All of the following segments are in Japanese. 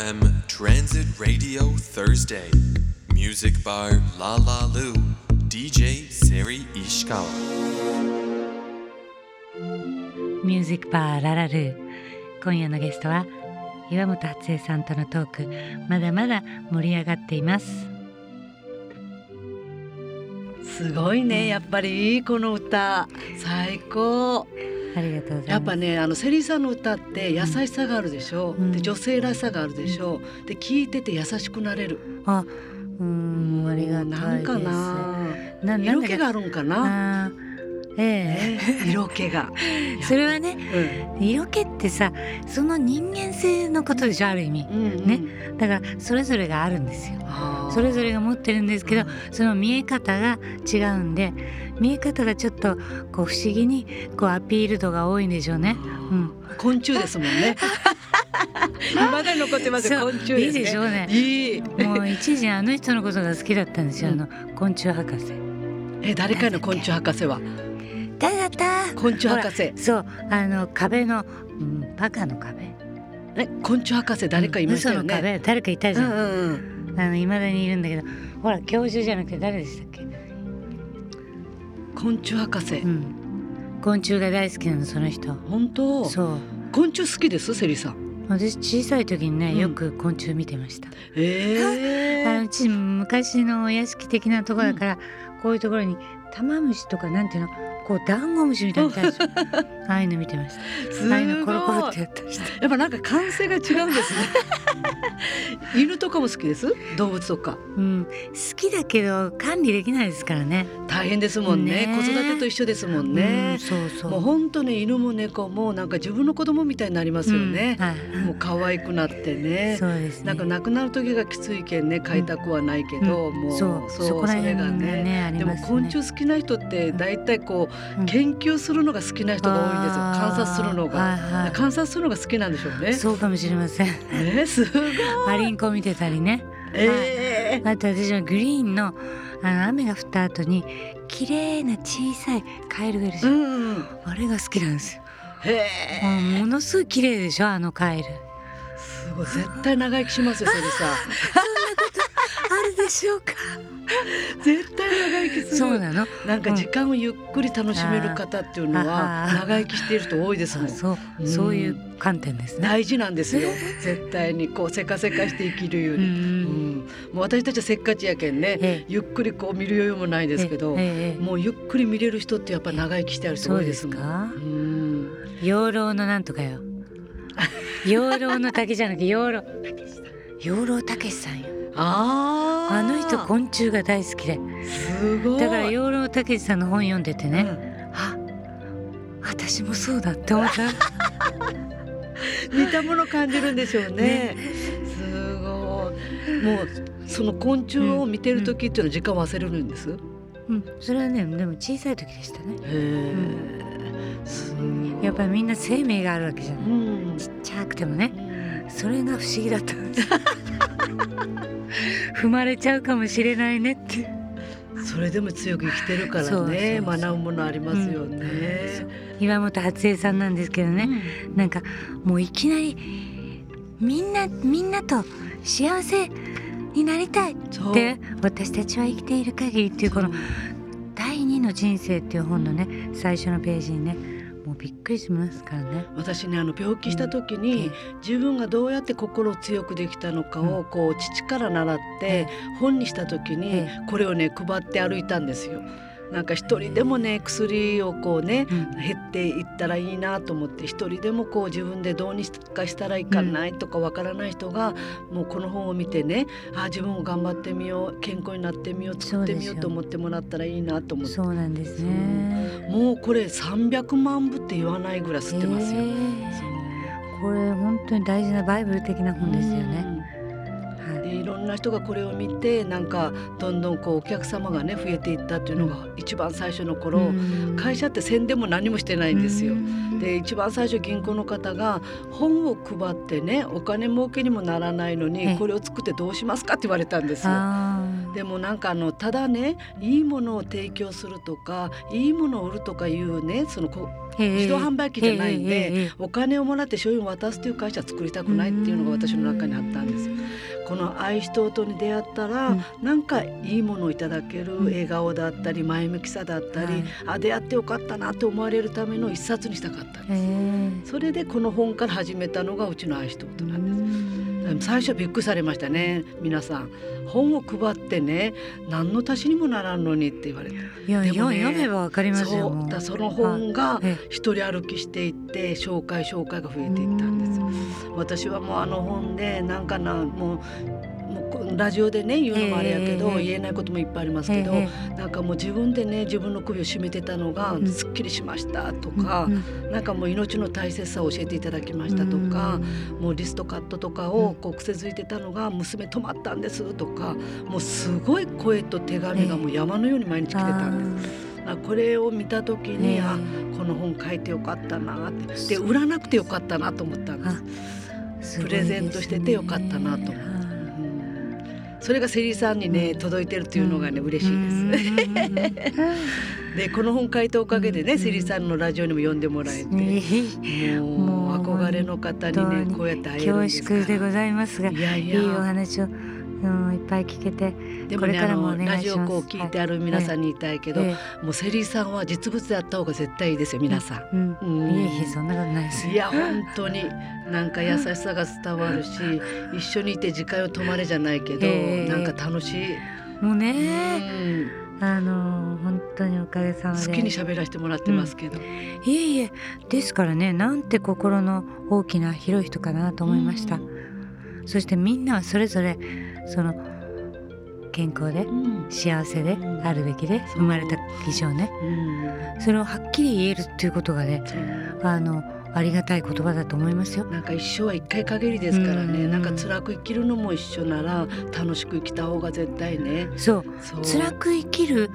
FM Transit Radio Thursday. Music Bar La La Lu DJ Seri Ishikawa. ミュージックバーララルー今夜のゲストは岩本初江さんとのトークまだまだ盛り上がっています。すごいねやっぱりこの歌。最高ありがとうやっぱねあのセリーさんの歌って優しさがあるでしょ、うん。で女性らしさがあるでしょ、で聞いてて優しくなれる。あうーんありがたいです。なんかな？色気があるんかな、ええ。ね。色気が、それはねうん。色気ってさその人間性のことでしょある意味。うんうん。ね。だからそれぞれがあるんですよ。それぞれが持ってるんですけどその見え方が違うんで見え方がちょっとこう不思議にこうアピール度が多いんでしょうね。うん、昆虫ですもんね。今 だに残ってます昆虫ね。いいでしょうね。いい。もう一時あの人のことが好きだったんですよ、あの昆虫博士。え誰かの昆虫博士は？誰だった。昆虫博士。そうあの壁の、うん、バカの壁。え昆虫博士誰かいましたよね、壁。誰かいたじゃん、うんうんうん。あの未だにいるんだけど。ほら教授じゃなくて誰でしたっけ、昆虫博士、うん、昆虫が大好きなのその人。本当？そう。昆虫好きです？セリさん。私小さい時にねうん。よく昆虫見てました、ええ。あのうち昔のお屋敷的なところだから、こういうところに玉虫とかなんていうの？こうダンゴムシみたいなのいたでしょ ああいうの見てました。ああい。うのコロコロってやったりしてやっぱなんか感性が違うんですね犬とかも好きです？動物とか。うん、好きだけど管理できないですからね。大変ですもんね。ね。子育てと一緒ですもんうんね、そうそう。もう本当に犬も猫もなんか自分の子供みたいになりますよね。うん、はい。もう可愛くなってね。そうですね。なんか亡くなる時がきついけんね飼いたくはないけど、うん。もうそう。そこら辺がねありでも昆虫好きな人って大体こう、うん。研究するのが好きな人が多いんですよ。観察するのが、はいはい。観察するのが好きなんでしょうね。そうかもしれません。えー、すごい。アリンコ見てたりね。えー。あと私はグリーンのあの雨が降った後に綺麗な小さいカエルがいるでしょ、うんうんあれが好きなんですよ、へえものすごい綺麗でしょあのカエル。すごい。絶対長生きしますよそれさ。あ るでしょうか？絶対長生きする。そうなの。なんか時間をゆっくり楽しめる方っていうのは長生きしている人多いですもん。あ そう。うん。そういう観点ですね。大事なんですよ。絶対にこうせかせかして生きるようり、うん。ん。もう私たちはせっかちやけんね、ええ。ゆっくりこう見る余裕もないですけど、えもうゆっくり見れる人ってやっぱ長生きしてある人多いですもん。そうですか？うん。養老のなんとかよ。養老の竹じゃなくて養老養老たけしさんよ。あー。あの人昆虫が大好きで。すごい。だから養老たけしさんの本読んでてね、うん。あ私もそうだって思った。似たもの感じるんでしょうね。ね。すごい。もうその昆虫を見てる時っていうのは時間忘れるんです、へうん。それはねでも小さい時でしたね。え、すごい。やっぱりみんな生命があるわけじゃない。うん。ちっちゃくてもねそれが不思議だった。んです踏まれちゃうかもしれないねって。それでも強く生きてるからね。学ぶものありますよね、岩本初江さんなんですけどね、なんかもういきなりみんなみんなと幸せになりたいって私たちは生きている限りっていうこの第二の人生っていう本のね最初のページにねびっくりしますからね。私ねあの病気した時に、自分がどうやって心を強くできたのかを、こう父から習って、本にした時に、えこれをね配って歩いたんですよ。なんか一人でもね薬をこうね、うん減っていったらいいなと思って一人でもこう自分でどうにかしたらいかないとかわからない人が、もうこの本を見てねあ自分も頑張ってみよう健康になってみよう作ってみようと思ってもらったらいいなと思ってそうなんですね。もうこれ300万部って言わないぐらい吸ってますよ。えーこれ本当に大事なバイブル的な本ですよね。な人がこれを見てなんかどんどんこうお客様がね増えていったっていうのが一番最初の頃、うん。会社って宣伝も何もしてないんですよ。うん。で一番最初銀行の方が本を配ってねお金儲けにもならないのに、ええ。これを作ってどうしますかって言われたんですよ。あでもなんかあのただねいいものを提供するとかいいものを売るとかいうねそのこ自動販売機じゃないんでお金をもらって商品を渡すという会社作りたくないっていうのが私の中にあったんですよ。この愛しととに出会ったら、うん、なんかいいものをいただける笑顔だったり前向きさだったり、あ出会ってよかったなと思われるための一冊にしたかったんです。それでこの本から始めたのがうちの愛しととなんです。最初びっくりされましたね。皆さん本を配ってね何の足しにもならんのにって言われて。いや、ね、読めばわかりますよそその本が一人歩きしていって紹介紹介が増えていったんです私はもうあの本でなんかなもうラジオでね言うのもあれやけど、言えないこともいっぱいありますけど、なんかもう自分でね自分の首を絞めてたのがすっきりしましたとか、なんかもう命の大切さを教えていただきましたとか、もうリストカットとかをこう癖づいてたのが娘止まったんですとかもうすごい声と手紙がもう山のように毎日来てたんです。これを見た時に、あこの本書いてよかったなってで売らなくてよかったなと思ったんです。プレゼントしててよかったなと思って。それがセリさんにね届いてるというのがね嬉しいです。でこの本書いたおかげでね、セリさんのラジオにも呼んでもらえて、もう憧れの方にねこうやって会えるんです恐縮でございますがいやいや。いいお話をうん、いっぱい聞けてでもねあのラジオこう聞いてある皆さんに言いたいけど、はいもうセリーさんは実物であった方が絶対いいですよ皆さん。うん、うん、いえいえそんなことないですいや本当になんか優しさが伝わるし一緒にいて時間を止まれじゃないけど、えー、なんか楽しい。もうね、うん、あの本当におかげさまで。好きに喋らせてもらってますけど、うん、いえいえですからねなんて心の大きな広い人かなと思いました、うん、そしてみんなはそれぞれその健康で幸せであるべきで生まれた以上ね、それをはっきり言えるっていうことがねあのありがたい言葉だと思いますよ。なんか一生は一回限りですからね、ん。なんか辛く生きるのも一緒なら楽しく生きた方が絶対ね。そう。辛く生きる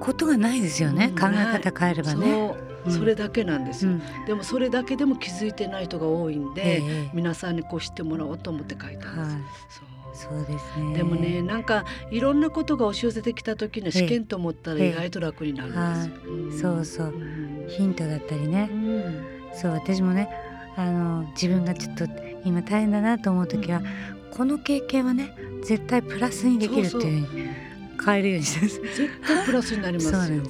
ことがないですよね、考え方変えればね。それだけなんですよ、うん、でもそれだけでも気づいてない人が多いんで、えー、皆さんにこう知ってもらおうと思って書いたんです、はい、そうですね。でもねなんかいろんなことが押し寄せてきた時に試験と思ったら意外と楽になるんですよ、そうそう、ヒントだったりね、うん、そう私もねあの自分がちょっと今大変だなと思う時は、うん、この経験はね絶対プラスにできるっていうふうに変えるようにして絶対プラスになりますよ。ね、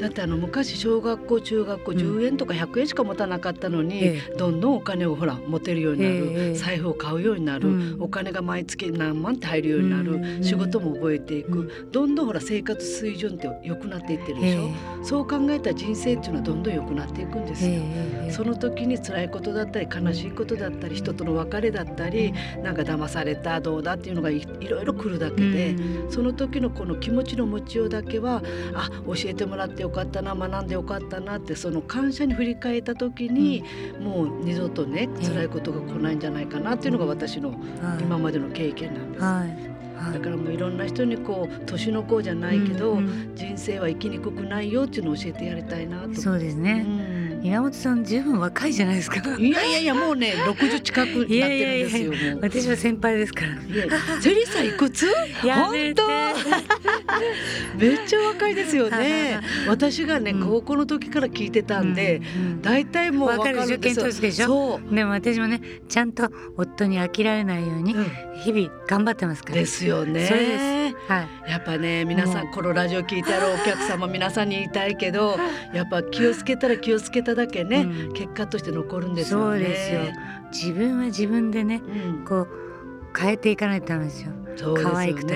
だってあの昔小学校中学校10円とか100円しか持たなかったのに、うん、どんどんお金をほら持てるようになる、えー、財布を買うようになる、うん、お金が毎月何万って入るようになる、うん、仕事も覚えていく、どんどんほら生活水準って良くなっていってるでしょ、えー、そう考えた人生っていうのはどんどん良くなっていくんですよ、えー、その時に辛いことだったり悲しいことだったり人との別れだったりなんか騙されたどうだっていうのがいろいろ来るだけで、その時のこの気持ちの持ちようだけはあ教えてもらってよかったな学んでよかったなってその感謝に振り返った時に、うん、もう二度とね辛いことが来ないんじゃないかなっていうのが私の今までの経験なんです。はい。だからもういろんな人にこう年の子じゃないけど、うんうん、人生は生きにくくないよっていうのを教えてやりたいなとそうですね、うん岩本さん十分若いじゃないですか。いやいやいやもうね 六十近くなってるんですよ。いやいやいや私は先輩ですから。セリさんいくつ？本当？めっちゃ若いですよね。私がね、高校の時から聞いてたんで、大体もう分かる受験当時でしょ？でも私もねちゃんと夫に飽きられないように日々頑張ってますから。ですよね。はい。やっぱね皆さんこのラジオ聞いてあるお客様皆さんに言いたいけど、やっぱ気をつけたら気をつけたただけね、うん、結果として残るんですよね。そうですよ。自分は自分でね、うん、こう変えていかないとダメですよ。そうですよね、可愛くとか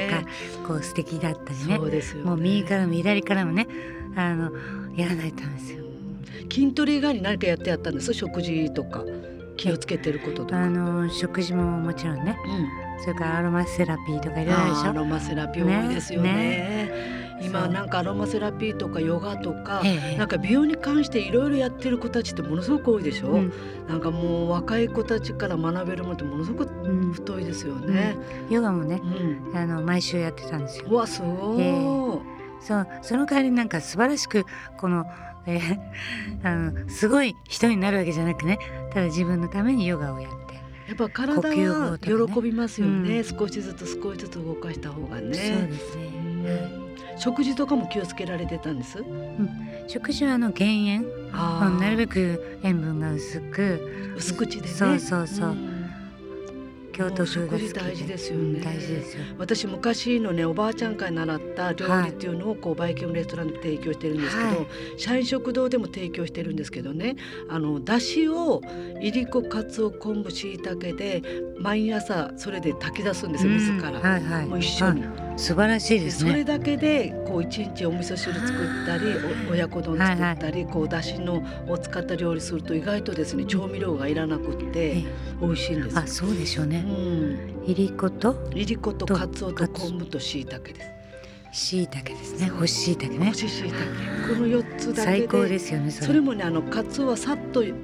こう素敵だったりね。そうですよ、ね、もう右からも左からもねあのやらないとダメですよ。筋トレ以外に何かやってやったんです食事とか。気をつけてることとか。あの食事ももちろんね、うん、それからアロマセラピーとかいろいろでしょ？アロマセラピー多いですよね。ね？今なんかアロマセラピーとかヨガとか、なんか美容に関していろいろやってる子たちってものすごく多いでしょ、うん、なんかもう若い子たちから学べるものってものすごく太いですよね、うん、ヨガもね、うん、あの毎週やってたんですよ。わすごい、えー、そうその代わりなんか素晴らしくこのえー、あのすごい人になるわけじゃなくねただ自分のためにヨガをやってやっぱ体は喜びますよね、ねうん、少しずつ少しずつ動かした方がね。そうですね。食事とかも気をつけられてたんです？食事はあの減塩。なるべく塩分が薄く。薄口でね。そうそうそう。うん京都風が好き食事大事で。すよねうん大事ですよ私昔のねおばあちゃんから習った料理っていうのをこうバイキングレストランで提供してるんですけど、はい。社員食堂でも提供してるんですけどね。あのだしをいりこかつお昆布しいたけで毎朝それで炊き出すんですよ水から、うんはいはい。もう一緒に。あ素晴らしいでですそれねだけでこう一日お味噌汁作ったりお親子丼作ったり、こうだしのを使った料理すると意外とですね調味料がいらなくってえ美味しいんですよ。あ。そうでしょううね。ん、いりこと？いりこととかつおと昆布としいたけです。しいたけですね。干ししいたけね。干したけこの四つだけで。最高ですよねそれ。もねあのかつおはさっと湯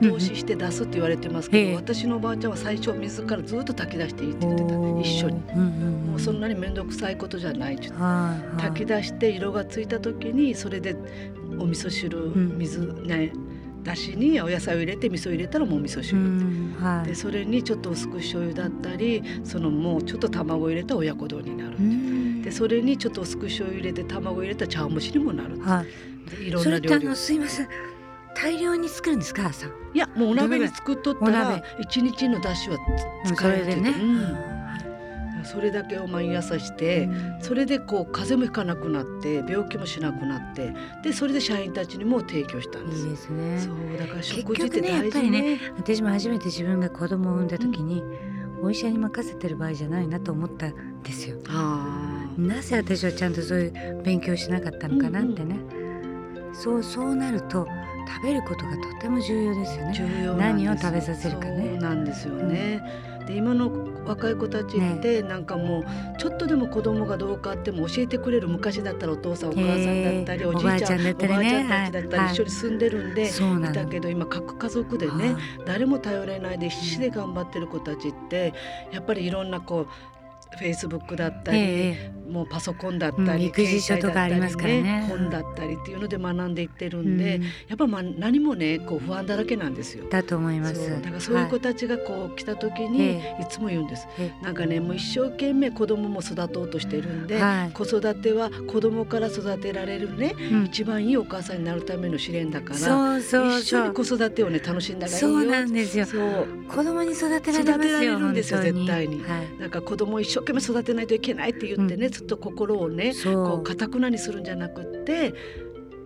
通しして出すって言われてますけど、ええ私のおばあちゃんは最初水からずっと炊き出していいって言ってたおー。一緒に。うんうんうんもうそんなに面倒くさいことじゃない。って言ってはいはい。炊き出して色がついた時にそれでお味噌汁、ん。水ねだしにお野菜を入れて味噌入れたらもう味噌う汁、んはい。でそれにちょっと薄く醤油だったりそのもうちょっと卵を入れた親子丼になる、う。ん。でそれにちょっと薄く醤油入れて卵入れた茶碗蒸しにもなる、はい。でいろんそれってあな料理すいません。大量に作るんですか朝いやもうお鍋に作っとったおら鍋。一日のだしはうん使えてそれでねうんそれだけを毎朝して、それでこう風邪もひかなくなって病気もしなくなってでそれで社員たちにも提供したんです。いいですね。そうだから結食事って局ねやっ大事ねぱりね私も初めて自分が子供を産んだ時に、お医者に任せてる場合じゃないなと思ったんですよ。なぜ私はちゃんとそういう勉強しなかったのかなってね、そうそうなると食べることがとても重要ですよね。何を食べさせるかね。そうなんですよね、で今の若い子たちってなんかもうちょっとでも子供がどうかあっても教えてくれる昔だったらお父さんお母さんだったりおじいちゃんおばあちゃんだったり一緒に住んでるんで、そうないのたけど今各家族でね、はい。誰も頼れないで必死で頑張ってる子たちってやっぱりいろんなこうフェイスブックだったり、えもうパソコンだったり、うん育児書とかありますからね。本だったりっていうので学んでいってるえんで、うん。やっぱまあ何もねこう不安だらけなんですよ。だと思います。だからそういう子はたちがこう来た時にえいつも言うんです。えなんかねもう一生懸命子供も育とうとしてるんで、はい。子育ては子供から育てられるねうん。一番いいお母さんになるための試練だからそうそう一緒に子育てをね楽しんだらいいよそうなんですよ。子供に育てられますよ育てられるんですよ絶対に。はい。なんか子供を一生懸命育てないといけないって言ってね、うずっと心をねそう。こう堅くなにするんじゃなくって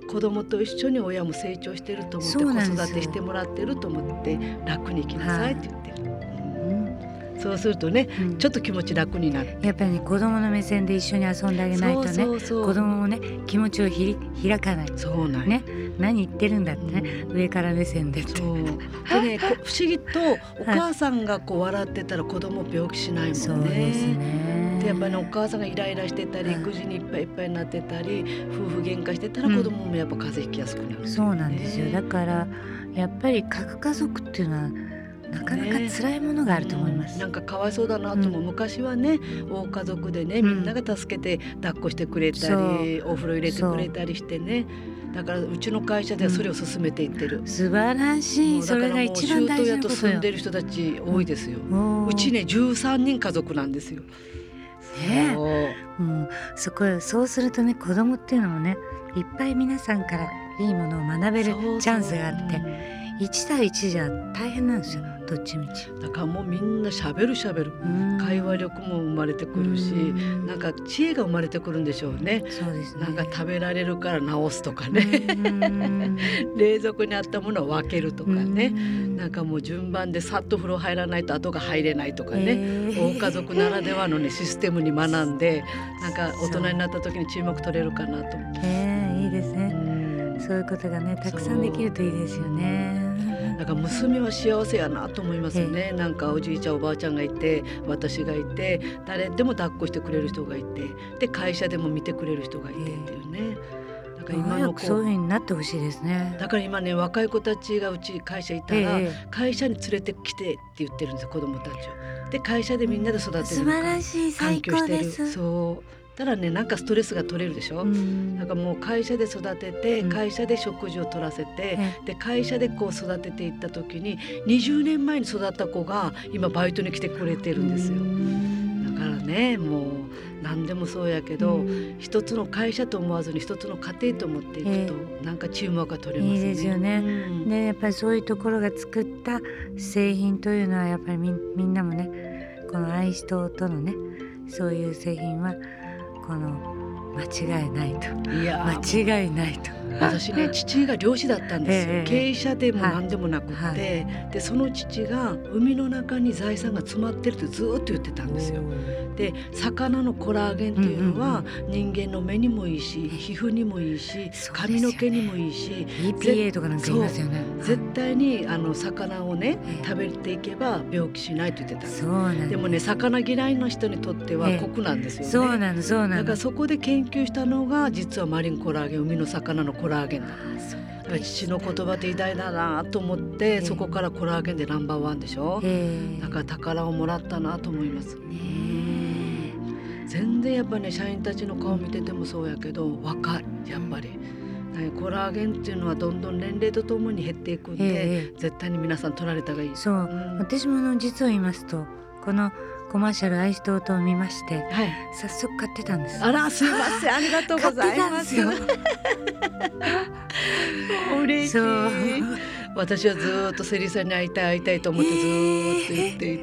子供と一緒に親も成長してると思って子育てしてもらってると思って楽に生きなさいって言って。る、うん。そうするとねうん。ちょっと気持ち楽になる。やっぱりね子供の目線で一緒に遊んであげないとねそうそうそう。子供もね気持ちをひり開かない。そうなんよ。ね。何言ってるんだってね、上から目線で。そう。でねこ不思議とお母さんがこう笑ってたら子供病気しないもそんね。うですねでやっぱりねお母さんがイライラしてたりはい育児にいっぱいいっぱいになってたり夫婦喧嘩してたらうん子供もやっぱ風邪ひきやすくなる、そうなんですよ。ねだからやっぱり核家族っていうのはなかなか辛いものがあると思います、うん。なんかかわいそうだなとも、うん。昔はね大家族でねみんなが助けて抱っこしてくれたり、お風呂入れてくれたりしてね。だからうちの会社ではそれを進めていってる、素晴らしもいうそれが一番大事なとことよ。住んでる人たち多いですよ、うちね13人家族なんですよ。ね。うん、そこそうするとね子供っていうのもねいっぱい皆さんからいいものを学べるチャンスがあって1対1じゃ大変なんですよ。どっちみち。だからもうみんなしゃべるしゃべるうん会話力も生まれてくるしうんなんか知恵が生まれてくるんでしょうね。そうですね。なんか食べられるから直すとかねうん 冷蔵庫にあったものを分けるとかねうんなんかもう順番でさっと風呂入らないと後が入れないとかねえー大家族ならではのねシステムに学んでなんか大人になった時に注目取れるかなと。えーいいですうね。んそういうことがねたくさんできるといいですよね。なんか娘は幸せやなと思いますね、なんかおじいちゃんおばあちゃんがいて私がいて誰でも抱っこしてくれる人がいてで会社でも見てくれる人がいてっていうね、だから今早のそういう風になってほしいですね。だから今ね若い子たちがうち会社いたら、ええ会社に連れてきてって言ってるんですよ子供たちを。で会社でみんなで育てる素晴らしい最高で環境してるす。そうただねなんかストレスが取れるでしょ、うん。なんかもう会社で育てて、うん。会社で食事を取らせて、えで会社でこう育てていった時に20年前に育った子が今バイトに来てくれてるんですよ。うん。だかからねもう何でもそうやけど、うん。一つの会社と思わずに一つの家庭と思っていくと、なんかチームワークが取れますね。いいですよね。うん。でやっぱりそういうところが作った製品というのはやっぱりみんみんなもねこの愛しととのねそういう製品はこの間違いないと。いや間違いないと私ね父が漁師だったんですよ、ええ。経営者でもはい。何でもなくって、はい。でその父が海の中に財産が詰まってるってずーっと言ってたんですよ。で魚のコラーゲンっていうのは人間の目にもいいし皮膚にもいいし髪の毛にもいいし EPA とかなんか言いますよね。絶対にあの魚をねええ。食べていけば病気しないと言ってたんですそうなんです。でもね魚嫌いの人にとってはええ。酷なんですよね。そうなのそうなのだからそこで研究したのが実はマリンコラーゲン海の魚のコラーゲン父の。言葉って偉大だなと思って、ええ。そこからコラーゲンでナンバーワンでしょ、ええ。だから宝をもらったなと思います。ね全然やっぱね社員たちの顔見ててもそうやけど若いやっぱり、ねコラーゲンっていうのはどんどん年齢とともに減っていくんで、ええ。絶対に皆さん取られた方がいい。そう。うん。私もあの実を言いますとこのコマーシャル愛しとうとを見ましてはい。早速買ってたんです。あらすいません。ありがとうございます。買って 嬉しい。私はずーっとセリさんに会いたい会いたいと思ってずーっと言っていっ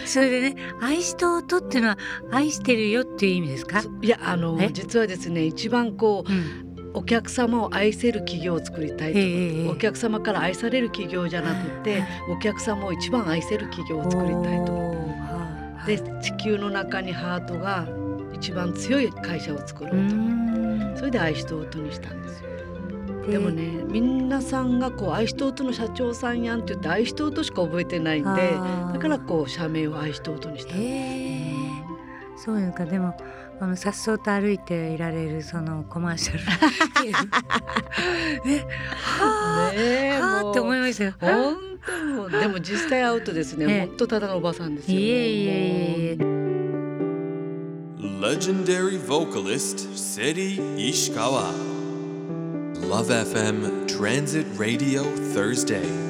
て、それでね愛しとうとっていうのは愛してるよっていう意味ですか？そいやあのえ？実はですね一番こううんお客様を愛せる企業を作りたいとええお客様から愛される企業じゃなくてお客様を一番愛せる企業を作りたいと。で地球の中にハートが一番強い会社を作ろうと思ってん。それで愛しとうとにしたんですよ。ででもね皆さんがこう愛しとうとの社長さんやんって言って愛しとうとしか覚えてないんでだからこう社名を愛しとうとにしたんですそういうのかでもあのさっそうと歩いていられるそのコマーシャル ねはあ、ねえはあって思いましたよ。本当でも実際会うとですね、ええ本当ただのおばさんですよ。いえいえいえいえ Legendary vocalist Seri Ishikawa. Love FM Transit Radio Thursday.